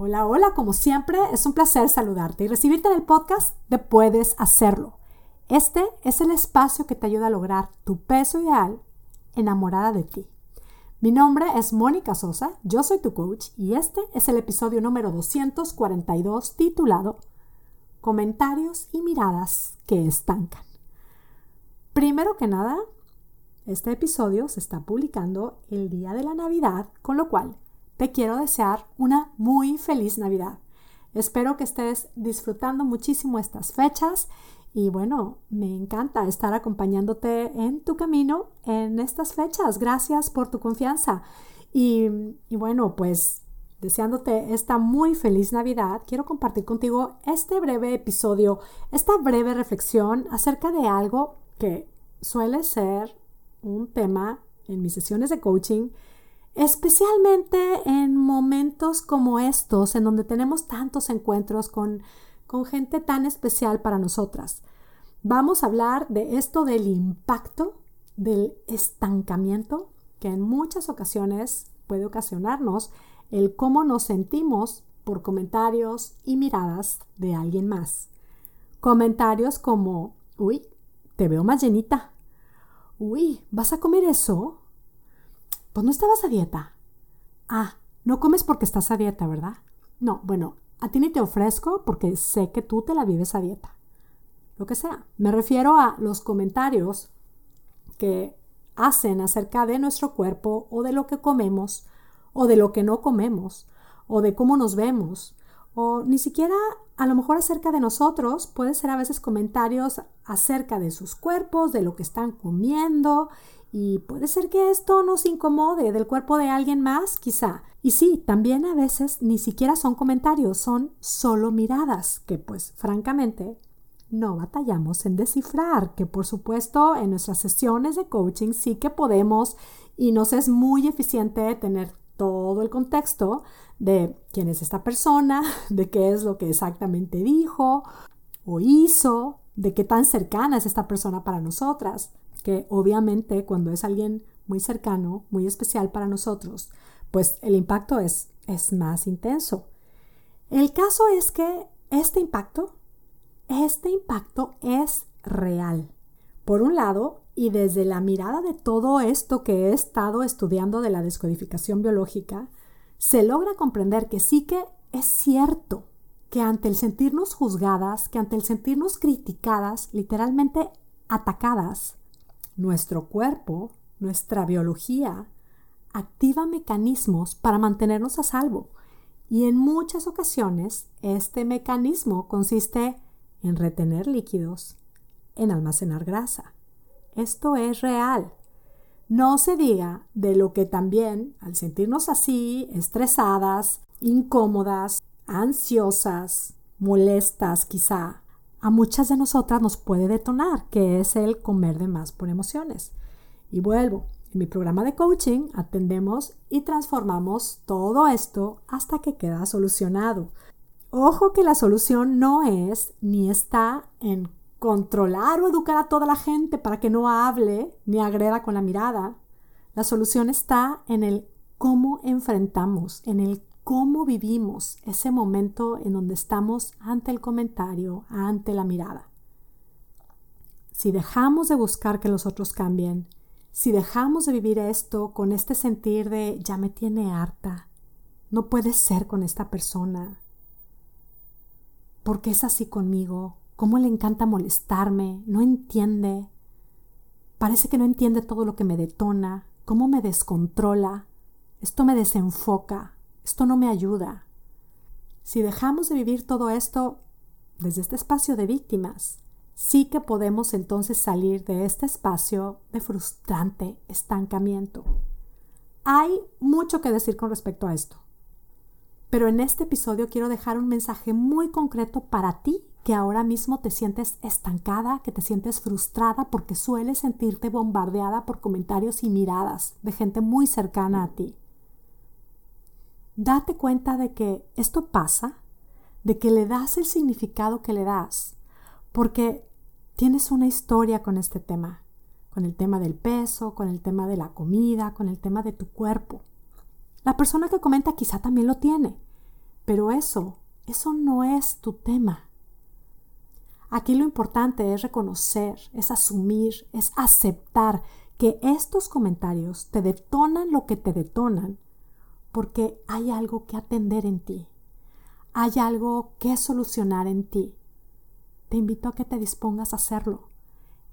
Hola, hola, como siempre, es un placer saludarte y recibirte en el podcast de Puedes Hacerlo. Este es el espacio que te ayuda a lograr tu peso ideal enamorada de ti. Mi nombre es Mónica Sosa, yo soy tu coach y este es el episodio número 242 titulado Comentarios y miradas que estancan. Primero que nada, este episodio se está publicando el día de la Navidad, con lo cual te quiero desear una muy feliz Navidad. Espero que estés disfrutando muchísimo estas fechas y bueno, me encanta estar acompañándote en tu camino en estas fechas. Gracias por tu confianza. Y, y bueno, pues deseándote esta muy feliz Navidad, quiero compartir contigo este breve episodio, esta breve reflexión acerca de algo que suele ser un tema en mis sesiones de coaching especialmente en momentos como estos, en donde tenemos tantos encuentros con, con gente tan especial para nosotras. Vamos a hablar de esto del impacto del estancamiento que en muchas ocasiones puede ocasionarnos el cómo nos sentimos por comentarios y miradas de alguien más. Comentarios como, uy, te veo más llenita. Uy, ¿vas a comer eso? Pues no estabas a dieta. Ah, no comes porque estás a dieta, ¿verdad? No, bueno, a ti ni te ofrezco porque sé que tú te la vives a dieta. Lo que sea. Me refiero a los comentarios que hacen acerca de nuestro cuerpo o de lo que comemos o de lo que no comemos o de cómo nos vemos o ni siquiera a lo mejor acerca de nosotros, puede ser a veces comentarios acerca de sus cuerpos, de lo que están comiendo y puede ser que esto nos incomode del cuerpo de alguien más, quizá. Y sí, también a veces ni siquiera son comentarios, son solo miradas, que pues francamente no batallamos en descifrar, que por supuesto en nuestras sesiones de coaching sí que podemos y nos es muy eficiente tener todo el contexto de quién es esta persona, de qué es lo que exactamente dijo o hizo, de qué tan cercana es esta persona para nosotras que obviamente cuando es alguien muy cercano, muy especial para nosotros, pues el impacto es, es más intenso. El caso es que este impacto, este impacto es real. Por un lado, y desde la mirada de todo esto que he estado estudiando de la descodificación biológica, se logra comprender que sí que es cierto que ante el sentirnos juzgadas, que ante el sentirnos criticadas, literalmente atacadas, nuestro cuerpo, nuestra biología, activa mecanismos para mantenernos a salvo. Y en muchas ocasiones este mecanismo consiste en retener líquidos, en almacenar grasa. Esto es real. No se diga de lo que también, al sentirnos así, estresadas, incómodas, ansiosas, molestas quizá, a muchas de nosotras nos puede detonar, que es el comer de más por emociones. Y vuelvo, en mi programa de coaching atendemos y transformamos todo esto hasta que queda solucionado. Ojo que la solución no es ni está en controlar o educar a toda la gente para que no hable ni agreda con la mirada. La solución está en el cómo enfrentamos, en el cómo vivimos ese momento en donde estamos ante el comentario, ante la mirada. Si dejamos de buscar que los otros cambien, si dejamos de vivir esto con este sentir de ya me tiene harta, no puede ser con esta persona, porque es así conmigo, cómo le encanta molestarme, no entiende, parece que no entiende todo lo que me detona, cómo me descontrola, esto me desenfoca, esto no me ayuda. Si dejamos de vivir todo esto desde este espacio de víctimas, sí que podemos entonces salir de este espacio de frustrante estancamiento. Hay mucho que decir con respecto a esto, pero en este episodio quiero dejar un mensaje muy concreto para ti que ahora mismo te sientes estancada, que te sientes frustrada porque sueles sentirte bombardeada por comentarios y miradas de gente muy cercana a ti date cuenta de que esto pasa, de que le das el significado que le das, porque tienes una historia con este tema, con el tema del peso, con el tema de la comida, con el tema de tu cuerpo. La persona que comenta quizá también lo tiene, Pero eso, eso no es tu tema. Aquí lo importante es reconocer, es asumir, es aceptar que estos comentarios te detonan lo que te detonan porque hay algo que atender en ti, hay algo que solucionar en ti. Te invito a que te dispongas a hacerlo.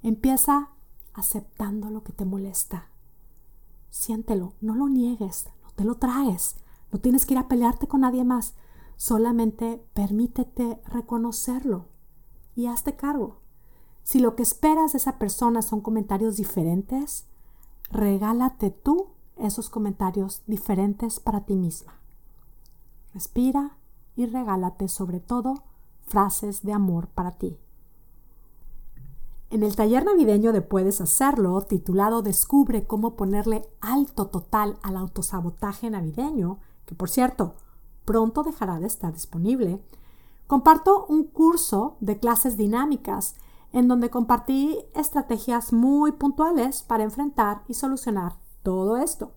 Empieza aceptando lo que te molesta. Siéntelo, no lo niegues, no te lo traes, no tienes que ir a pelearte con nadie más, solamente permítete reconocerlo y hazte cargo. Si lo que esperas de esa persona son comentarios diferentes, regálate tú esos comentarios diferentes para ti misma. Respira y regálate sobre todo frases de amor para ti. En el taller navideño de Puedes Hacerlo, titulado Descubre cómo ponerle alto total al autosabotaje navideño, que por cierto, pronto dejará de estar disponible, comparto un curso de clases dinámicas en donde compartí estrategias muy puntuales para enfrentar y solucionar todo esto.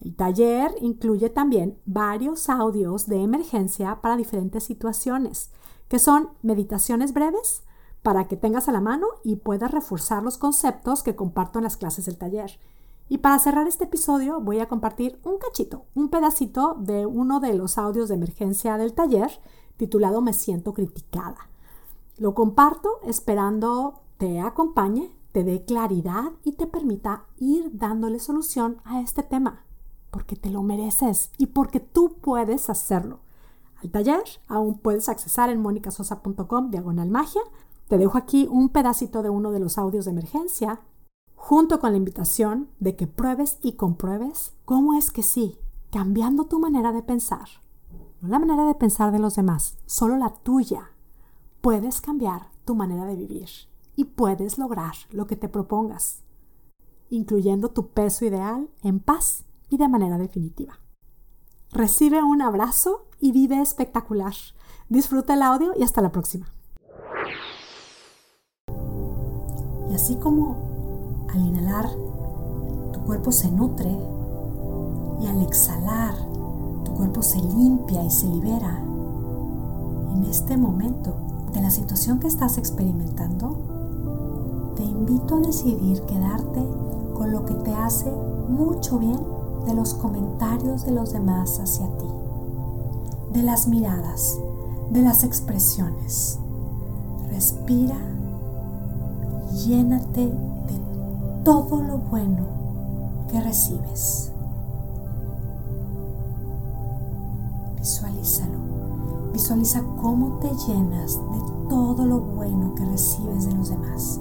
El taller incluye también varios audios de emergencia para diferentes situaciones, que son meditaciones breves para que tengas a la mano y puedas reforzar los conceptos que comparto en las clases del taller. Y para cerrar este episodio voy a compartir un cachito, un pedacito de uno de los audios de emergencia del taller titulado Me siento criticada. Lo comparto esperando te acompañe, te dé claridad y te permita ir dándole solución a este tema, porque te lo mereces y porque tú puedes hacerlo. Al taller aún puedes accesar en monicasosa.com diagonal magia. Te dejo aquí un pedacito de uno de los audios de emergencia, junto con la invitación de que pruebes y compruebes cómo es que sí, cambiando tu manera de pensar, no la manera de pensar de los demás, solo la tuya, puedes cambiar tu manera de vivir y puedes lograr lo que te propongas, incluyendo tu peso ideal en paz y de manera definitiva. Recibe un abrazo y vive espectacular. Disfruta el audio y hasta la próxima. Y así como al inhalar tu cuerpo se nutre y al exhalar tu cuerpo se limpia y se libera, en este momento de la situación que estás experimentando, te invito a decidir quedarte con lo que te hace mucho bien de los comentarios de los demás hacia ti, de las miradas, de las expresiones. Respira llénate de todo lo bueno que recibes. Visualízalo. Visualiza cómo te llenas de todo lo bueno que recibes de los demás.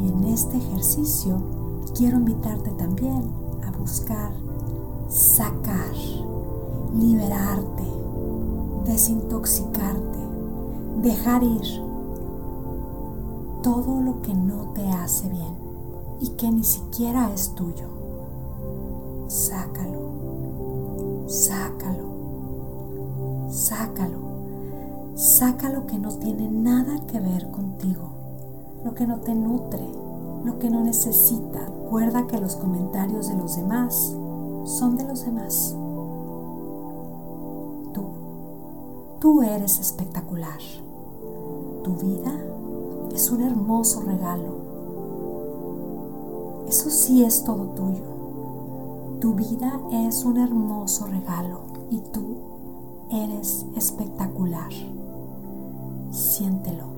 Y en este ejercicio quiero invitarte también a buscar sacar, liberarte, desintoxicarte, dejar ir todo lo que no te hace bien y que ni siquiera es tuyo. Sácalo, sácalo, sácalo Saca lo que no tiene nada que ver contigo, lo que no te nutre, lo que no necesita. Recuerda que los comentarios de los demás son de los demás. Tú, tú eres espectacular. Tu vida es un hermoso regalo. Eso sí es todo tuyo. Tu vida es un hermoso regalo y tú eres espectacular. Siéntelo.